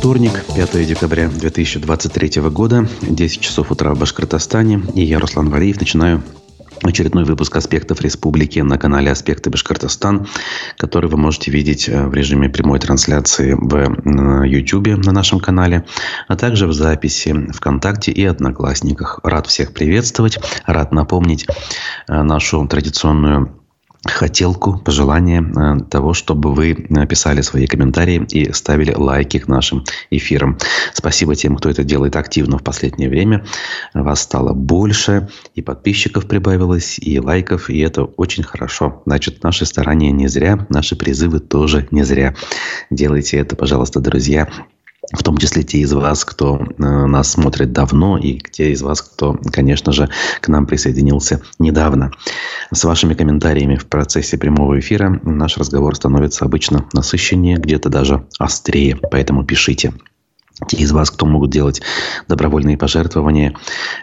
Вторник, 5 декабря 2023 года, 10 часов утра в Башкортостане. И я, Руслан Валиев, начинаю очередной выпуск «Аспектов республики» на канале «Аспекты Башкортостан», который вы можете видеть э, в режиме прямой трансляции в YouTube на нашем канале, а также в записи ВКонтакте и Одноклассниках. Рад всех приветствовать, рад напомнить э, нашу традиционную хотелку, пожелание э, того, чтобы вы писали свои комментарии и ставили лайки к нашим эфирам. Спасибо тем, кто это делает активно в последнее время. Вас стало больше, и подписчиков прибавилось, и лайков, и это очень хорошо. Значит, наши старания не зря, наши призывы тоже не зря. Делайте это, пожалуйста, друзья в том числе те из вас, кто э, нас смотрит давно, и те из вас, кто, конечно же, к нам присоединился недавно. С вашими комментариями в процессе прямого эфира наш разговор становится обычно насыщеннее, где-то даже острее, поэтому пишите. Те из вас, кто могут делать добровольные пожертвования,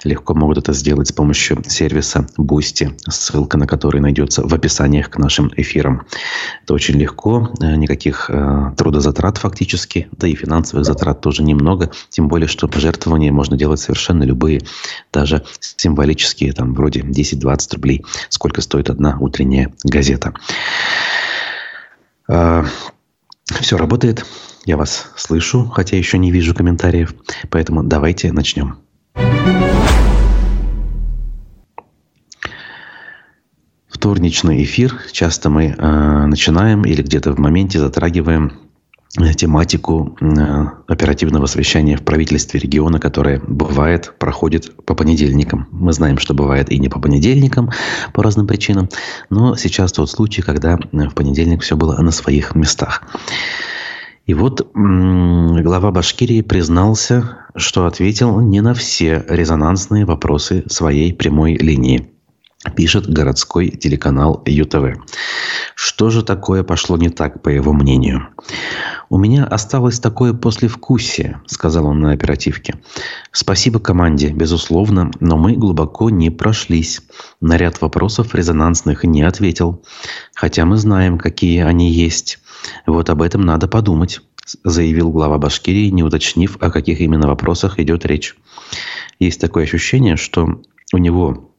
легко могут это сделать с помощью сервиса Boosty, ссылка на который найдется в описаниях к нашим эфирам. Это очень легко, э, никаких э, трудозатрат фактически, да и финансовых затрат тоже немного, тем более, что пожертвования можно делать совершенно любые, даже символические, там вроде 10-20 рублей, сколько стоит одна утренняя газета. Э, Все работает. Я вас слышу, хотя еще не вижу комментариев. Поэтому давайте начнем. Вторничный эфир. Часто мы э, начинаем или где-то в моменте затрагиваем тематику э, оперативного совещания в правительстве региона, которое бывает, проходит по понедельникам. Мы знаем, что бывает и не по понедельникам по разным причинам, но сейчас тот случай, когда в понедельник все было на своих местах. И вот глава Башкирии признался, что ответил не на все резонансные вопросы своей прямой линии. Пишет городской телеканал ЮТВ. Что же такое пошло не так, по его мнению? «У меня осталось такое послевкусие», — сказал он на оперативке. «Спасибо команде, безусловно, но мы глубоко не прошлись. На ряд вопросов резонансных не ответил. Хотя мы знаем, какие они есть. Вот об этом надо подумать, заявил глава Башкирии, не уточнив, о каких именно вопросах идет речь. Есть такое ощущение, что у него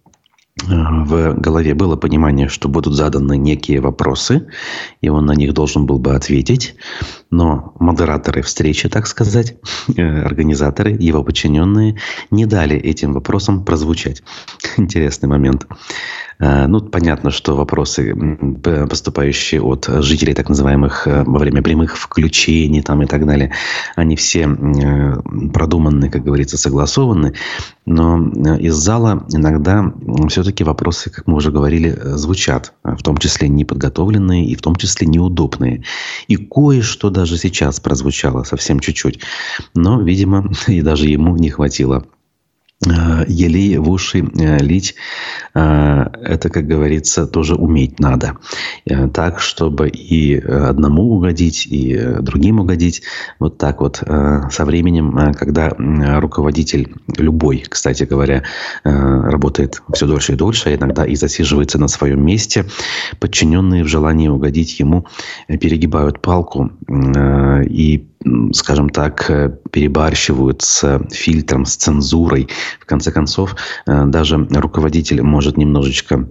в голове было понимание, что будут заданы некие вопросы, и он на них должен был бы ответить. Но модераторы встречи, так сказать, э, организаторы, его подчиненные, не дали этим вопросам прозвучать. Интересный момент. Э, ну, понятно, что вопросы, поступающие от жителей так называемых э, во время прямых включений там, и так далее, они все продуманы, как говорится, согласованы. Но из зала иногда все-таки вопросы, как мы уже говорили, звучат. В том числе неподготовленные и в том числе неудобные. И кое-что даже сейчас прозвучало совсем чуть-чуть. Но, видимо, и даже ему не хватило Э, елей в уши э, лить, э, это, как говорится, тоже уметь надо. Так, чтобы и одному угодить, и другим угодить. Вот так вот. Со временем, когда руководитель любой, кстати говоря, работает все дольше и дольше, а иногда и засиживается на своем месте, подчиненные в желании угодить ему перегибают палку и скажем так, э, перебарщивают с фильтром, с цензурой. В конце концов, э, даже руководитель может немножечко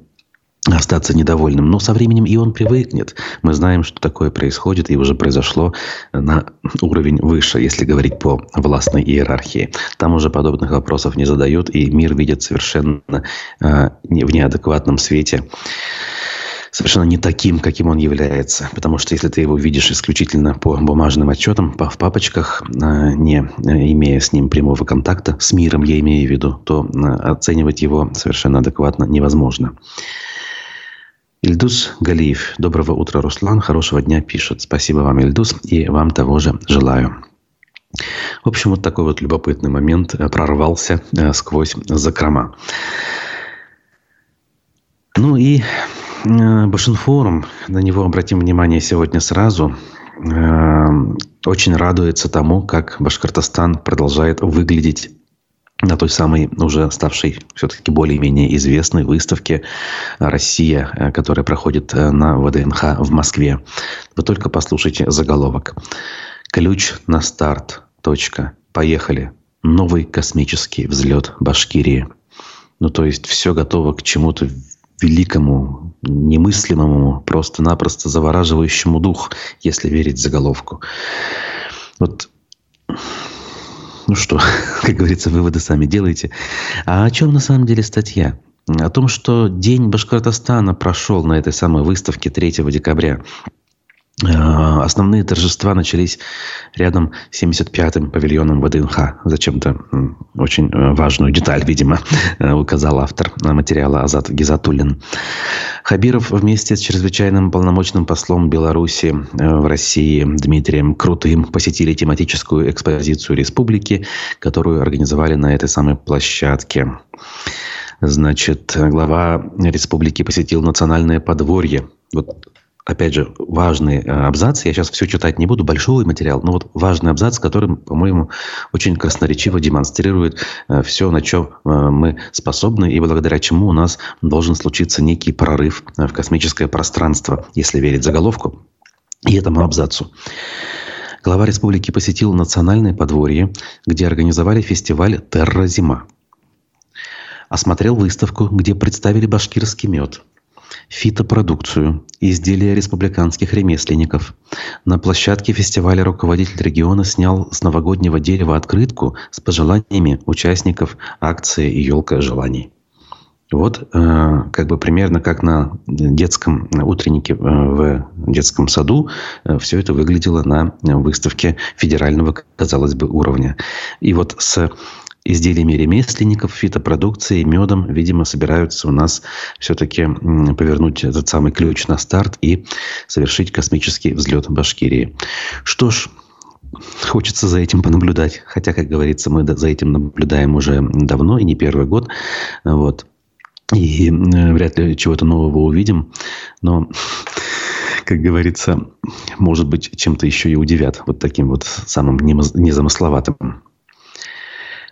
остаться недовольным. Но со временем и он привыкнет. Мы знаем, что такое происходит и уже произошло на уровень выше, если говорить по властной иерархии. Там уже подобных вопросов не задают, и мир видит совершенно э, в неадекватном свете совершенно не таким, каким он является. Потому что если ты его видишь исключительно по бумажным отчетам, в папочках, а, не э, имея с ним прямого контакта, с миром я имею в виду, то э, оценивать его совершенно адекватно невозможно. Ильдус Галиев. Доброго утра, Руслан. Хорошего дня пишет. Спасибо вам, Ильдус, и вам того же желаю. В общем, вот такой вот любопытный момент э, прорвался сквозь закрома. Ну и Э, Башинфорум, на него обратим внимание сегодня сразу, э, очень радуется тому, как Башкортостан продолжает выглядеть на той самой уже ставшей все-таки более-менее известной выставке «Россия», э, которая проходит на ВДНХ в Москве. Вы только послушайте заголовок. «Ключ на старт. Точка. Поехали. Новый космический взлет Башкирии. Ну, то есть все готово к чему-то великому, немыслимому, просто-напросто завораживающему дух, если верить заголовку. Вот ну что, как говорится, выводы сами делайте. А о чем на самом деле статья? О том, что День Башкортостана прошел на этой самой выставке 3 декабря. Э, основные торжества начались рядом с 75-м павильоном ВДНХ. Зачем-то очень э, важную деталь, видимо, э, указал автор материала Азат Гизатуллин. Хабиров вместе с чрезвычайным полномочным послом Беларуси в России Дмитрием Крутым посетили тематическую экспозицию республики, которую организовали на этой самой площадке. Значит, глава республики посетил национальное подворье. Вот опять же, важный э, абзац. Я сейчас все читать не буду, большой материал, но вот важный абзац, который, по-моему, очень красноречиво демонстрирует э, все, на что э, мы способны и благодаря чему у нас должен случиться некий прорыв в космическое пространство, если верить заголовку и этому абзацу. Глава республики посетил национальное подворье, где организовали фестиваль «Терра Зима». Осмотрел выставку, где представили башкирский мед – фитопродукцию, изделия республиканских ремесленников. На площадке фестиваля руководитель региона снял с новогоднего дерева открытку с пожеланиями участников акции «Елка желаний». Вот э, как бы примерно как на детском утреннике э, в детском саду э, все это выглядело на выставке федерального, казалось бы, уровня. И вот с изделиями ремесленников, фитопродукцией, медом, видимо, собираются у нас все-таки повернуть этот самый ключ на старт и совершить космический взлет Башкирии. Что ж, Хочется за этим понаблюдать. Хотя, как говорится, мы за этим наблюдаем уже давно и не первый год. Вот. И вряд ли чего-то нового увидим. Но, как говорится, может быть, чем-то еще и удивят. Вот таким вот самым незамысловатым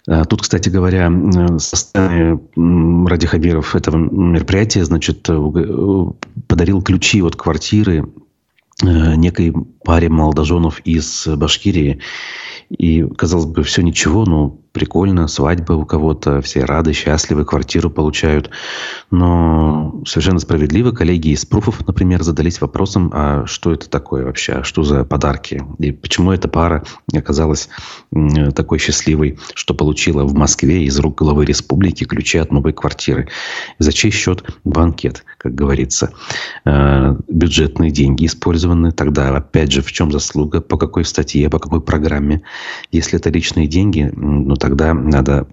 тут, кстати говоря, со стороны Ради Хабиров этого мероприятия, значит, э, подарил ключи от квартиры э, некой паре молодоженов из Башкирии. И, казалось бы, все ничего, но прикольно, свадьба у кого-то, все рады, счастливы, квартиру получают. Но совершенно справедливо коллеги из пруфов, например, задались вопросом, а что это такое вообще, а что за подарки? И почему эта пара оказалась такой счастливой, что получила в Москве из рук главы республики ключи от новой квартиры? За чей счет банкет, как говорится? Э, бюджетные деньги использованы. Тогда, опять же, в чем заслуга, по какой статье, по какой программе? Если это личные деньги, ну, тогда надо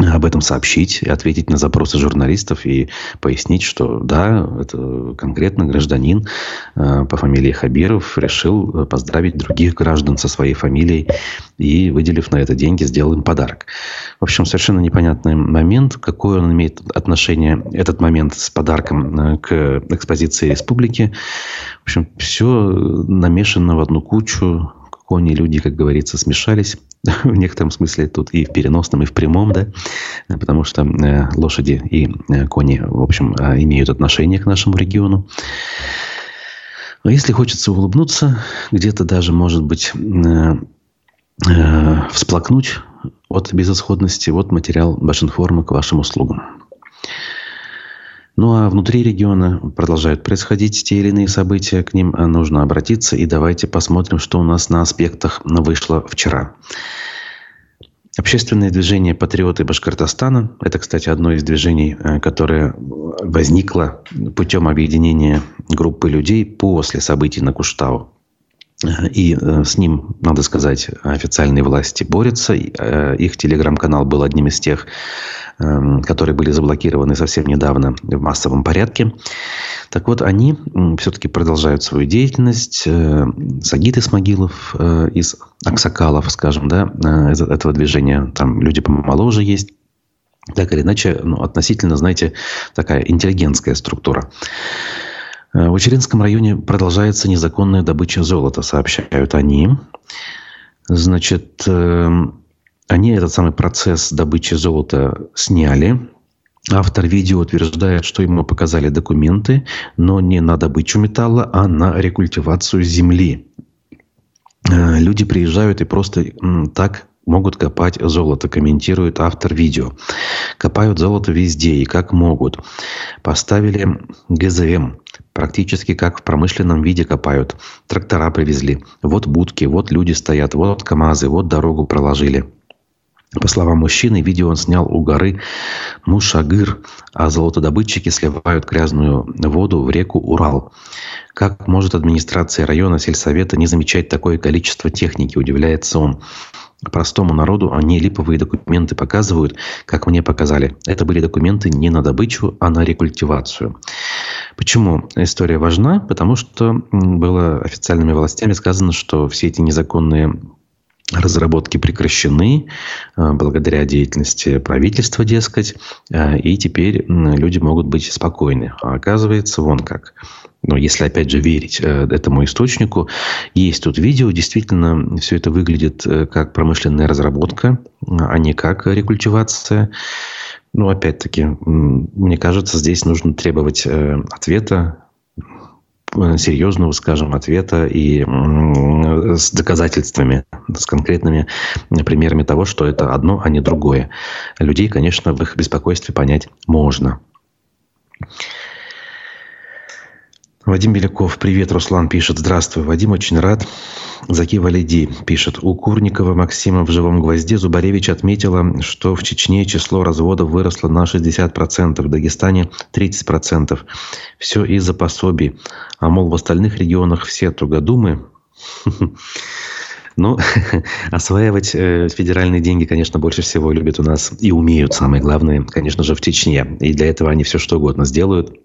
об этом сообщить, ответить на запросы журналистов и пояснить, что да, это конкретно гражданин э, по фамилии Хабиров решил поздравить других граждан со своей фамилией и, выделив на это деньги, сделал им подарок. В общем, совершенно непонятный момент, какое он имеет отношение, этот момент с подарком э, к экспозиции республики. В общем, все намешано в одну кучу, кони, люди, как говорится, смешались в некотором смысле тут и в переносном, и в прямом, да, потому что э, лошади и э, кони, в общем, э, имеют отношение к нашему региону. Но если хочется улыбнуться, где-то даже, может быть, всплакнуть от безысходности, вот материал Башинформа к вашим услугам. Ну а внутри региона продолжают происходить те или иные события, к ним нужно обратиться. И давайте посмотрим, что у нас на аспектах вышло вчера. Общественное движение «Патриоты Башкортостана» – это, кстати, одно из движений, э, которое возникло путем объединения группы людей после событий на Куштау. И э, с ним, надо сказать, официальные власти борются. Э, их телеграм-канал был одним из тех, эм, которые были заблокированы совсем недавно в массовом порядке. Так вот, они все-таки продолжают свою деятельность. Э, Сагит Исмагилов из Аксакалов, скажем, да, этого движения. Там люди помоложе есть. Так или иначе, ну, относительно, знаете, такая интеллигентская структура. Э, в Учеринском районе продолжается незаконная добыча золота, сообщают они. Значит, эм, они этот самый процесс добычи золота сняли. Автор видео утверждает, что ему показали документы, но не на добычу металла, а на рекультивацию земли. э, люди приезжают и просто так могут копать золото, комментирует автор видео. Копают золото везде и как могут. Поставили ГЗМ, практически как в промышленном виде копают. Трактора привезли. Вот будки, вот люди стоят, вот КАМАЗы, вот дорогу проложили. По словам мужчины, видео он снял у горы Мушагыр, а золотодобытчики сливают грязную воду в реку Урал. Как может администрация района сельсовета не замечать такое количество техники, удивляется он. Простому народу они липовые документы показывают, как мне показали. Это были документы не на добычу, а на рекультивацию. Почему история важна? Потому что было официальными властями сказано, что все эти незаконные разработки прекращены э, благодаря деятельности правительства, дескать, э, и теперь люди могут быть спокойны. А оказывается, вон как. Но если, опять же, верить э, этому источнику, есть тут видео, действительно, все это выглядит как промышленная разработка, а не как рекультивация. Ну, опять-таки, мне кажется, здесь нужно требовать ответа Э, серьезного, скажем, ответа и с доказательствами, с конкретными примерами того, что это одно, а не другое. Людей, конечно, в их беспокойстве понять можно. Вадим Беляков, привет, Руслан пишет. Здравствуй, Вадим, очень рад. Заки Валиди пишет. У Курникова Максима в «Живом гвозде» Зубаревич отметила, что в Чечне число разводов выросло на 60%, в Дагестане 30%. Все из-за пособий. А мол, в остальных регионах все тугодумы. Ну, осваивать э, федеральные деньги, конечно, больше всего любят у нас и умеют, самое главное, конечно же, в Чечне. И для этого они все что угодно сделают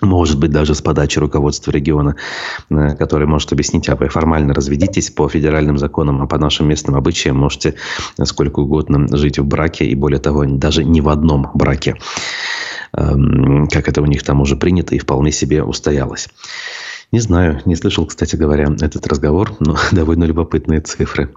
может быть, даже с подачи руководства региона, э, который может объяснить, а вы формально разведитесь по федеральным законам, а по нашим местным обычаям можете сколько угодно жить в браке, и более того, даже не в одном браке, эм, как это у них там уже принято и вполне себе устоялось. Не знаю, не слышал, кстати говоря, этот разговор, но довольно любопытные цифры.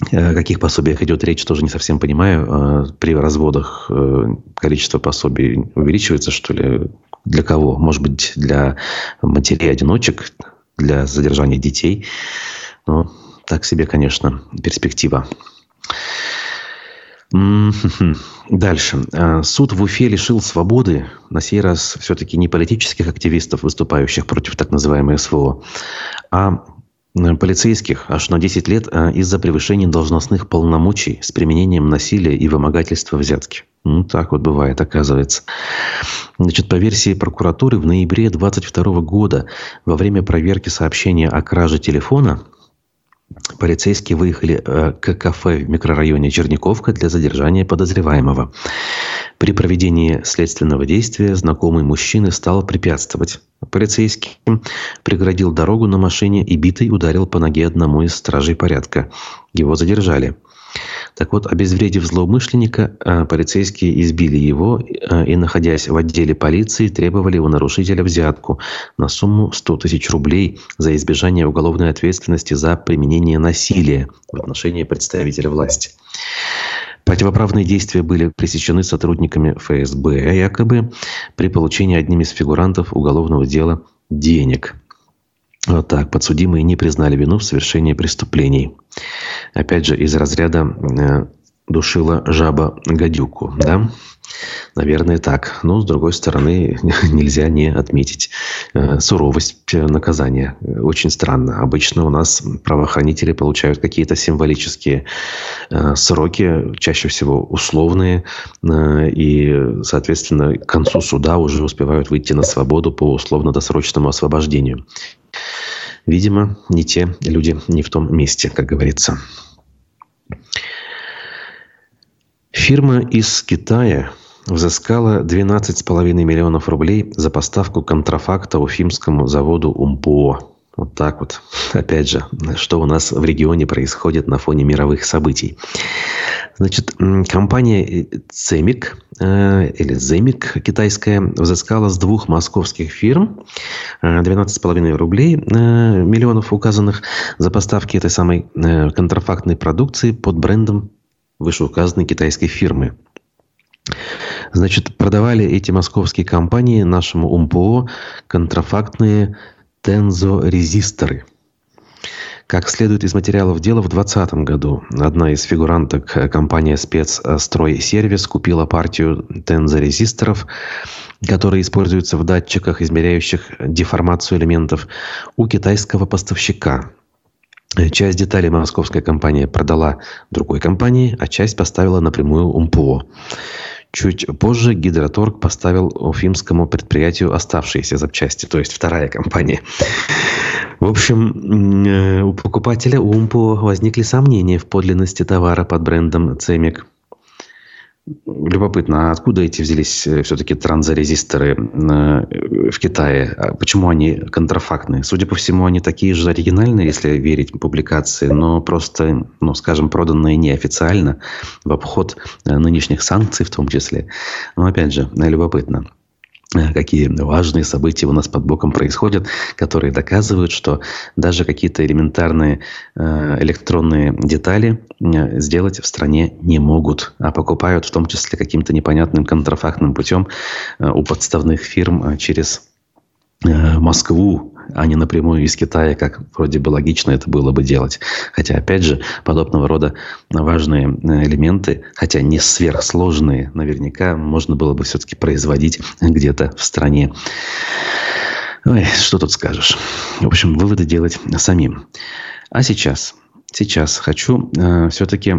О каких пособиях идет речь, тоже не совсем понимаю. Э, при разводах э, количество пособий увеличивается, что ли? Для кого? Может быть, для матерей-одиночек, для задержания детей. Но так себе, конечно, перспектива. Дальше. Э, суд в Уфе лишил свободы, на сей раз все-таки не политических активистов, выступающих против так называемой СВО, а Э, полицейских аж на 10 лет э, из-за превышения должностных полномочий с применением насилия и вымогательства взятки. Ну, так вот бывает, оказывается. Значит, по версии прокуратуры, в ноябре 2022 года во время проверки сообщения о краже телефона полицейские выехали э, к кафе в микрорайоне Черниковка для задержания подозреваемого. При проведении следственного действия знакомый мужчины стал препятствовать. Полицейский преградил дорогу на машине и битой ударил по ноге одному из стражей порядка. Его задержали. Так вот, обезвредив злоумышленника, э, полицейские избили его э, и, находясь в отделе полиции, требовали у нарушителя взятку на сумму 100 тысяч рублей за избежание уголовной ответственности за применение насилия в отношении представителя власти. Противоправные действия были пресечены сотрудниками ФСБ, якобы при получении одним из фигурантов уголовного дела денег. Вот так. Подсудимые не признали вину в совершении преступлений. Опять же, из разряда э, душила жаба гадюку, да? Наверное, так. Но, с другой стороны, нельзя не отметить э, суровость наказания. Очень странно. Обычно у нас правоохранители получают какие-то символические э, сроки, чаще всего условные, э, и, соответственно, к концу суда уже успевают выйти на свободу по условно-досрочному освобождению. Видимо, не те люди не в том месте, как говорится. Фирма из Китая взыскала 12,5 миллионов рублей за поставку контрафакта уфимскому заводу «Умпо». Вот так вот. Опять же, что у нас в регионе происходит на фоне мировых событий. Значит, компания «Цемик» э, или «Земик» китайская взыскала с двух московских фирм 12,5 э, рублей э, миллионов указанных за поставки этой самой контрафактной продукции под брендом вышеуказанной китайской фирмы. Значит, продавали эти московские компании нашему УМПО контрафактные тензорезисторы. Как следует из материалов дела, в 2020 году одна из фигуранток, э, компания «Спецстройсервис», купила партию тензорезисторов, которые используются в датчиках, измеряющих деформацию элементов, у китайского поставщика. Часть деталей московская компания продала другой компании, а часть поставила напрямую УМПО. Чуть позже Гидроторг поставил уфимскому предприятию оставшиеся запчасти, то есть вторая компания. В общем, э, у покупателя УМПО возникли сомнения в подлинности товара под брендом «Цемик». Любопытно, а откуда эти взялись э, все-таки транзорезисторы э, в Китае? А почему они контрафактные? Судя по всему, они такие же оригинальные, если верить публикации, но просто, ну, скажем, проданные неофициально, в обход нынешних санкций в том числе. Но опять же, любопытно. Э, какие важные события у нас под боком происходят, которые доказывают, что даже какие-то элементарные э, электронные детали э, сделать в стране не могут, а покупают в том числе каким-то непонятным контрафактным путем у подставных фирм через Москву, а не напрямую из Китая, как вроде бы логично это было бы делать. Хотя, опять же, подобного рода важные э, элементы, хотя не сверхсложные, наверняка можно было бы все-таки производить где-то в стране. Ой, что тут скажешь. В общем, выводы делать самим. А сейчас, сейчас хочу э, все-таки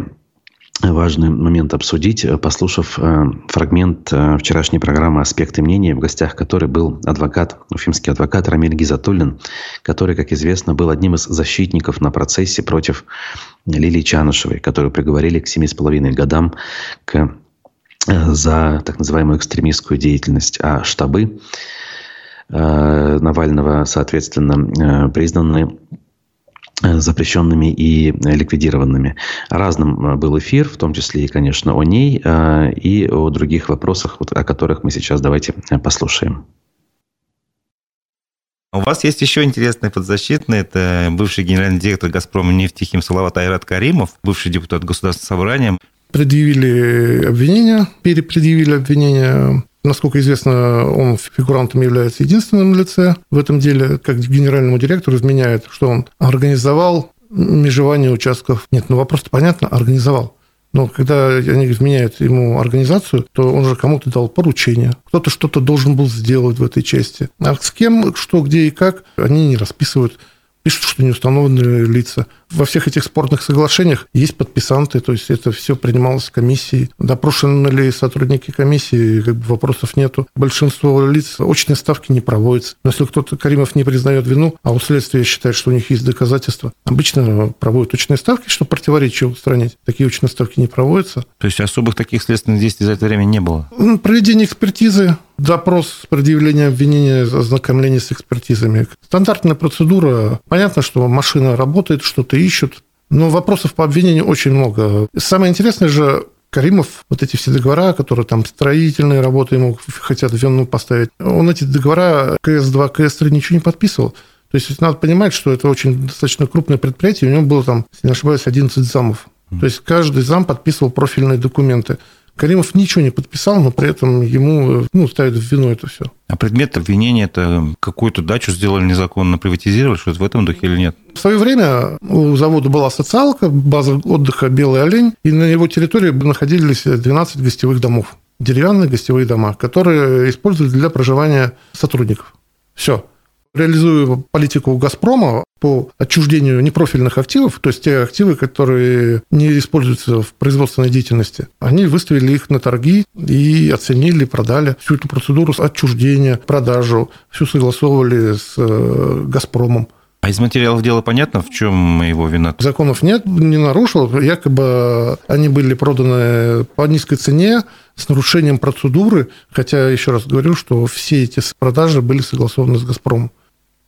важный момент обсудить, э, послушав э, фрагмент э, вчерашней программы «Аспекты мнения», в гостях которой был адвокат, уфимский адвокат Рамиль Гизатуллин, который, как известно, был одним из защитников на процессе против Лилии Чанышевой, которую приговорили к семи с половиной годам к, за так называемую экстремистскую деятельность. А штабы Навального, соответственно, признаны запрещенными и ликвидированными. Разным э, был эфир, в том числе и, конечно, о ней э, и о других вопросах, о которых мы сейчас давайте послушаем. У вас есть еще интересный подзащитный. Это бывший генеральный директор «Газпрома» нефтехим Салават Айрат Каримов, бывший депутат Государственного собрания. Предъявили обвинения, перепредъявили обвинения Насколько известно, он фигурантом является единственным лице в этом деле. Как генеральному директору изменяет, что он организовал межевание участков. Нет, ну вопрос понятно, организовал. Но когда они изменяют ему организацию, то он же кому-то дал поручение. Кто-то что-то должен был сделать в этой части. А с кем, что, где и как, они не расписывают пишут, что не установлены лица. Во всех этих спорных соглашениях есть подписанты, то есть это все принималось комиссией. Допрошены ли сотрудники комиссии, как бы вопросов нету. Большинство лиц очной ставки не проводится. Но если кто-то, Каримов, не признает вину, а у следствия считает, что у них есть доказательства, обычно проводят очные ставки, чтобы противоречие устранить. Такие очные ставки не проводятся. То есть особых таких следственных действий за это время не было? Проведение экспертизы, допрос, предъявление обвинения, ознакомление с экспертизами. Стандартная процедура. Понятно, что машина работает, что-то ищут, но вопросов по обвинению очень много. Самое интересное же, Каримов, вот эти все договора, которые там строительные работы ему хотят в вину поставить, он эти договора КС-2, КС-3 ничего не подписывал. То есть надо понимать, что это очень достаточно крупное предприятие, у него было там, если не ошибаюсь, 11 замов. То есть каждый зам подписывал профильные документы. Каримов ничего не подписал, но при этом ему ну, ставят в вину это все. А предмет обвинения – это какую-то дачу сделали незаконно, приватизировали, что-то в этом духе или нет? В свое время у завода была социалка, база отдыха «Белый олень», и на его территории находились 12 гостевых домов, деревянные гостевые дома, которые использовались для проживания сотрудников. Все реализуя политику «Газпрома» по отчуждению непрофильных активов, то есть те активы, которые не используются в производственной деятельности, они выставили их на торги и оценили, продали всю эту процедуру отчуждения, продажу, всю согласовывали с э, «Газпромом». А из материалов дела понятно, в чем его вина? Законов нет, не нарушил. Якобы они были проданы по низкой цене, с нарушением процедуры, хотя, еще раз говорю, что все эти продажи были согласованы с «Газпромом».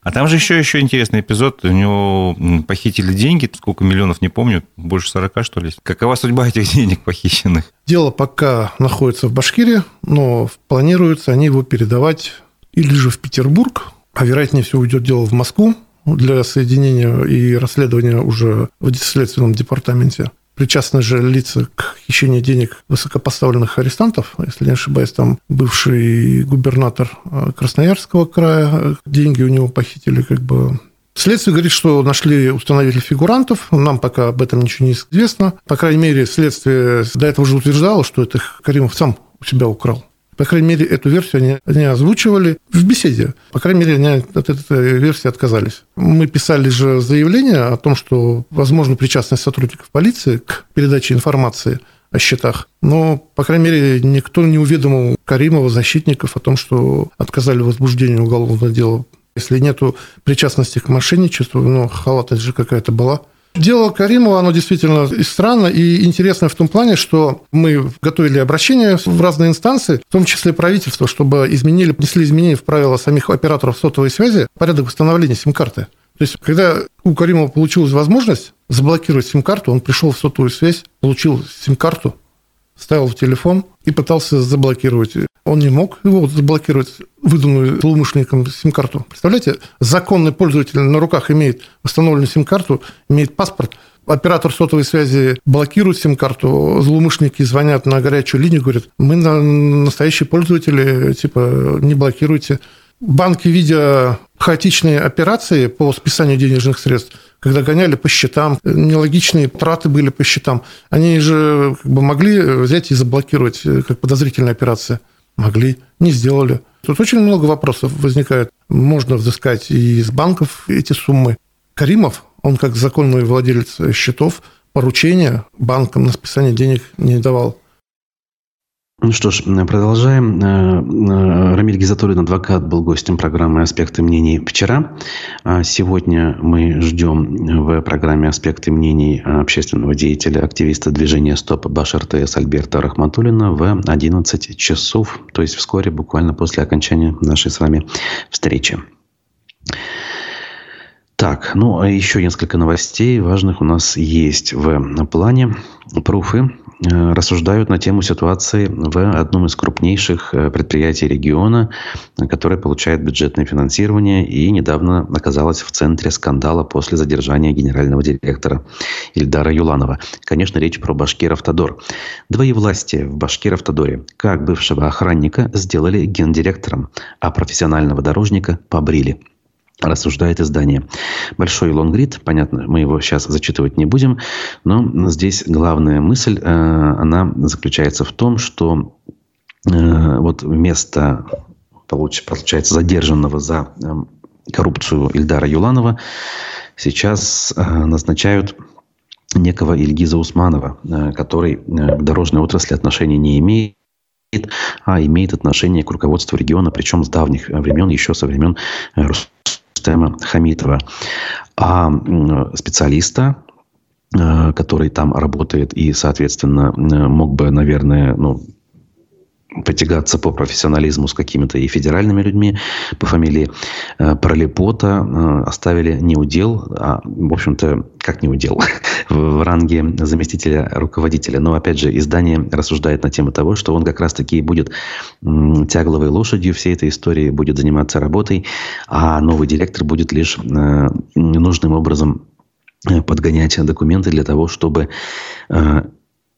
А там же еще, еще интересный эпизод. У него похитили деньги, сколько миллионов, не помню, больше 40, что ли. Какова судьба этих денег похищенных? Дело пока находится в Башкирии, но планируется они его передавать или же в Петербург, а вероятнее всего уйдет дело в Москву для соединения и расследования уже в следственном департаменте причастны же лица к хищению денег высокопоставленных арестантов. Если не ошибаюсь, там бывший губернатор э, Красноярского края, деньги у него похитили как бы Следствие говорит, что нашли, установили фигурантов. Нам пока об этом ничего не известно. По крайней мере, следствие до этого уже утверждало, что это Каримов сам у себя украл. По крайней мере, эту версию они, они озвучивали в беседе. По крайней мере, они от этой версии отказались. Мы писали же заявление о том, что возможно причастность сотрудников полиции к передаче информации о счетах. Но, по крайней мере, никто не уведомил Каримова, защитников о том, что отказали в возбуждении уголовного дела. Если нету причастности к мошенничеству, ну, халатность же какая-то была – Дело Каримова, оно действительно и странно, и интересно в том плане, что мы готовили обращение в разные инстанции, в том числе правительство, чтобы изменили, внесли изменения в правила самих операторов сотовой связи, порядок восстановления сим-карты. То есть, когда у Каримова получилась возможность заблокировать сим-карту, он пришел в сотовую связь, получил сим-карту, ставил в телефон и пытался заблокировать. Он не мог его заблокировать, выданную злоумышленником сим-карту. Представляете, законный пользователь на руках имеет восстановленную сим-карту, имеет паспорт, оператор сотовой связи блокирует сим-карту, злоумышленники звонят на горячую линию, говорят, мы настоящие пользователи, типа, не блокируйте. Банки, видя хаотичные операции по списанию денежных средств, когда гоняли по счетам, нелогичные траты были по счетам, они же как бы могли взять и заблокировать э, как подозрительная операция. Могли, не сделали. Тут очень много вопросов возникает. Можно взыскать и из банков эти суммы. Каримов, он как законный владелец счетов, поручения банкам на списание денег не давал. Ну что ж, продолжаем. Э, э, Рамиль Гизатуллин, адвокат, был гостем программы «Аспекты мнений» вчера. А сегодня мы ждем в программе «Аспекты мнений» общественного деятеля, активиста движения «Стоп» Башар ТС Альберта Рахматуллина в 11 часов, то есть вскоре, буквально после окончания нашей с вами встречи. Так, ну а еще несколько новостей важных у нас есть в плане. Пруфы рассуждают на тему ситуации в одном из крупнейших э, предприятий региона, которое получает бюджетное финансирование и недавно оказалось в центре скандала после задержания генерального директора Ильдара Юланова. Конечно, речь про Башкир-Автодор. Двоевластие в Башкир-Автодоре. Как бывшего охранника сделали гендиректором, а профессионального дорожника побрили рассуждает издание. Большой лонгрид, понятно, мы его сейчас зачитывать не будем, но здесь главная мысль, э, она заключается в том, что э, вот вместо, получается, задержанного за э, коррупцию Ильдара Юланова сейчас назначают некого Ильгиза Усманова, который к дорожной отрасли отношения не имеет, а имеет отношение к руководству региона, причем с давних времен, еще со времен Рустема Хамитова. А специалиста, э, который там работает и, соответственно, мог бы, наверное, ну, потягаться по профессионализму с какими-то и федеральными людьми по фамилии э, Пролепота э, оставили не удел, а, в общем-то, как не удел, в ранге заместителя руководителя. Но, опять же, издание рассуждает на тему того, что он как раз-таки будет тягловой лошадью всей этой истории, будет заниматься работой, а новый директор будет лишь э, нужным образом подгонять документы для того, чтобы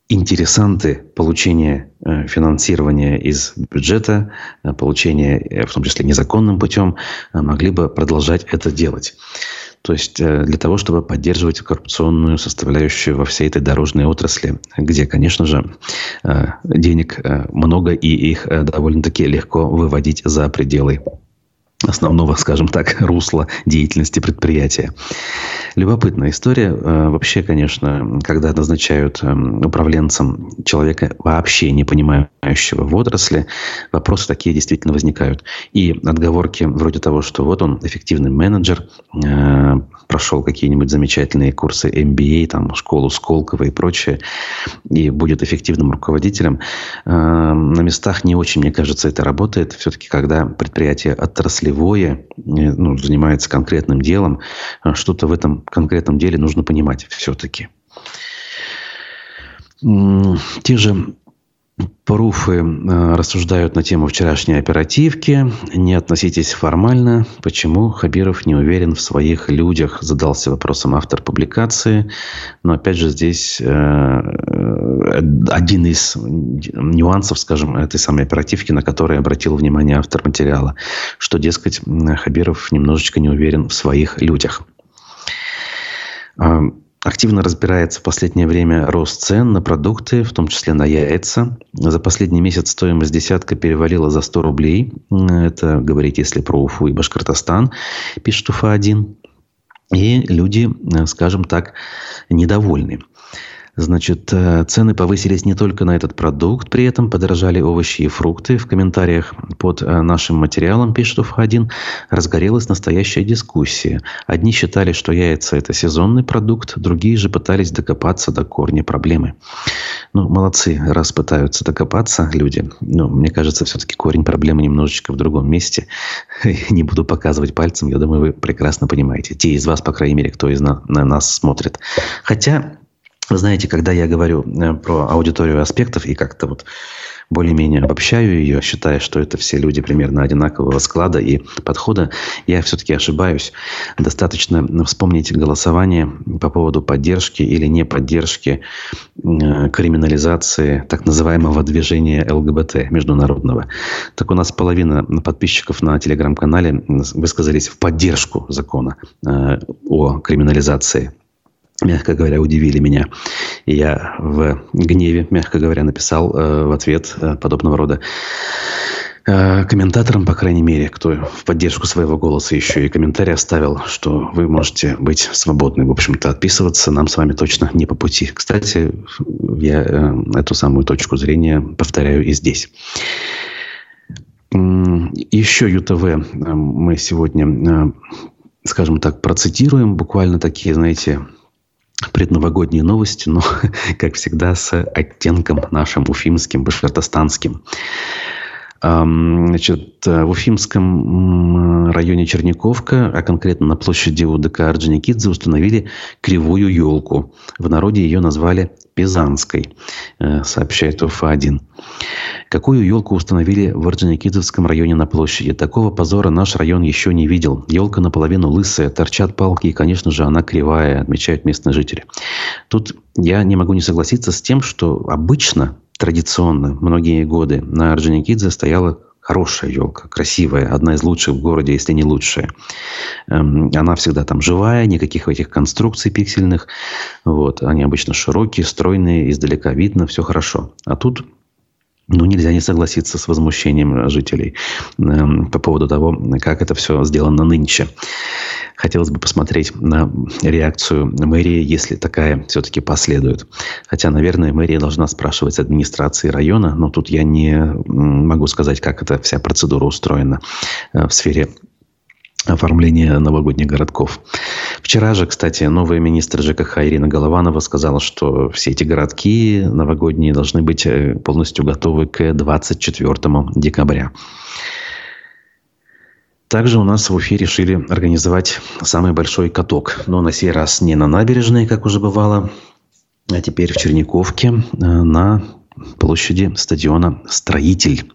интересанты получения э, финансирования из бюджета, э, получения, э, в том числе незаконным путем, могли бы продолжать это делать. То есть для того, чтобы поддерживать коррупционную составляющую во всей этой дорожной отрасли, где, конечно же, денег много и их довольно-таки легко выводить за пределы основного, скажем так, русла деятельности предприятия. Любопытная история. Э, вообще, конечно, когда назначают эм, управленцем человека, вообще не понимающего в отрасли, вопросы такие действительно возникают. И отговорки вроде того, что вот он эффективный менеджер, э, прошел какие-нибудь замечательные курсы MBA, там, школу Сколково и прочее, и будет эффективным руководителем, э, на местах не очень, мне кажется, это работает. Все-таки, когда предприятие отраслевое, ну, занимается конкретным делом, что-то в этом конкретном деле нужно понимать все-таки. Те же Пруфы э, рассуждают на тему вчерашней оперативки. Не относитесь формально. Почему Хабиров не уверен в своих людях? Задался вопросом автор публикации. Но опять же здесь э, один из нюансов, скажем, этой самой оперативки, на который обратил внимание автор материала, что, дескать, Хабиров немножечко не уверен в своих людях. Активно разбирается в последнее время рост цен на продукты, в том числе на яйца. За последний месяц стоимость десятка перевалила за 100 рублей. Это говорить, если про Уфу и Башкортостан, пишет Уфа-1. И люди, скажем так, недовольны. Значит, э, цены повысились не только на этот продукт, при этом подорожали овощи и фрукты. В комментариях под э, нашим материалом, пишет УФ-1, разгорелась настоящая дискуссия. Одни считали, что яйца – это сезонный продукт, другие же пытались докопаться до корня проблемы. Ну, молодцы, раз пытаются докопаться люди. Но мне кажется, все-таки корень проблемы немножечко в другом месте. Не буду показывать пальцем, я думаю, вы прекрасно понимаете. Те из вас, по крайней мере, кто из на, на нас смотрит. Хотя вы знаете, когда я говорю э, про аудиторию аспектов и как-то вот более-менее обобщаю ее, считая, что это все люди примерно одинакового склада и подхода, я все-таки ошибаюсь. Достаточно вспомнить голосование по поводу поддержки или не поддержки э, криминализации так называемого движения ЛГБТ международного. Так у нас половина подписчиков на телеграм-канале высказались в поддержку закона э, о криминализации мягко говоря, удивили меня. И я в гневе, мягко говоря, написал э, в ответ э, подобного рода э, комментаторам, по крайней мере, кто в поддержку своего голоса еще и комментарий оставил, что вы можете быть свободны, в общем-то, отписываться нам с вами точно не по пути. Кстати, я э, эту самую точку зрения повторяю и здесь. Еще ЮТВ э, мы сегодня, скажем так, процитируем буквально такие, знаете, предновогодние новости, но, как всегда, с оттенком нашим уфимским, башкортостанским. Значит, в Уфимском районе Черниковка, а конкретно на площади УДК Орджоникидзе, установили кривую елку. В народе ее назвали Пизанской, э, сообщает УФА-1. Какую елку установили в Орджоникидзевском районе на площади? Такого позора наш район еще не видел. Елка наполовину лысая, торчат палки, и, конечно же, она кривая, отмечают местные жители. Тут я не могу не согласиться с тем, что обычно, традиционно, многие годы на Орджоникидзе стояла хорошая елка, красивая, одна из лучших в городе, если не лучшая. Эм, она всегда там живая, никаких этих конструкций пиксельных. Вот. Они обычно широкие, стройные, издалека видно, все хорошо. А тут ну, нельзя не согласиться с возмущением жителей э, по поводу того, как это все сделано нынче. Хотелось бы посмотреть на реакцию мэрии, если такая все-таки последует. Хотя, наверное, мэрия должна спрашивать администрации района, но тут я не могу сказать, как эта вся процедура устроена э, в сфере оформления новогодних городков. Вчера же, кстати, новый министр ЖКХ Ирина Голованова сказала, что все эти городки новогодние должны быть э, полностью готовы к 24 декабря. Также у нас в Уфе решили организовать самый большой каток. Но на сей раз не на набережной, как уже бывало, а теперь в Черниковке э, на площади стадиона «Строитель».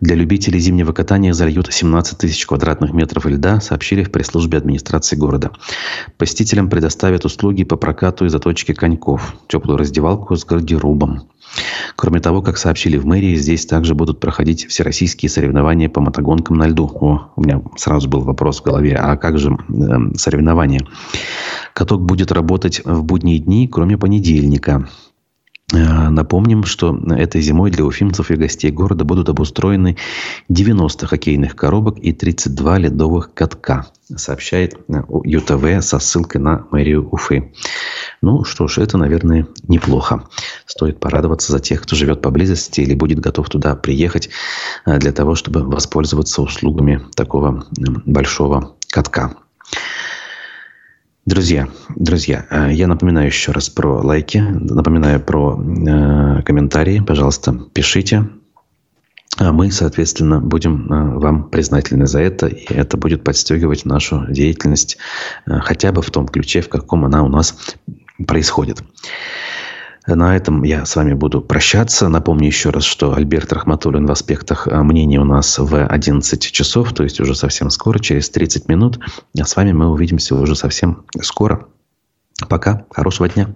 Для любителей зимнего катания зальют 17 тысяч квадратных метров льда, сообщили в пресс-службе администрации города. Посетителям предоставят услуги по прокату и заточке коньков, теплую раздевалку с гардеробом. Кроме того, как сообщили в мэрии, здесь также будут проходить всероссийские соревнования по мотогонкам на льду. О, у меня сразу был вопрос в голове, а как же э, соревнования? Каток будет работать в будние дни, кроме понедельника. Э, напомним, что этой зимой для уфимцев и гостей города будут обустроены 90 хоккейных коробок и 32 ледовых катка, сообщает э, ЮТВ со ссылкой на мэрию Уфы. Ну что ж, это, наверное, неплохо. Стоит порадоваться за тех, кто живет поблизости или будет готов туда приехать э, для того, чтобы воспользоваться услугами такого большого катка. Друзья, друзья, э, я напоминаю еще раз про лайки, напоминаю про э, комментарии. Пожалуйста, пишите. А мы, соответственно, будем э, вам признательны за это, и это будет подстегивать нашу деятельность хотя бы в том ключе, в каком она у нас происходит. На этом я с вами буду прощаться. Напомню еще раз, что Альберт Рахматуллин в аспектах а, мнений у нас в 11 часов, то есть уже совсем скоро, через 30 минут. А с вами мы увидимся уже совсем скоро. Пока. Хорошего дня.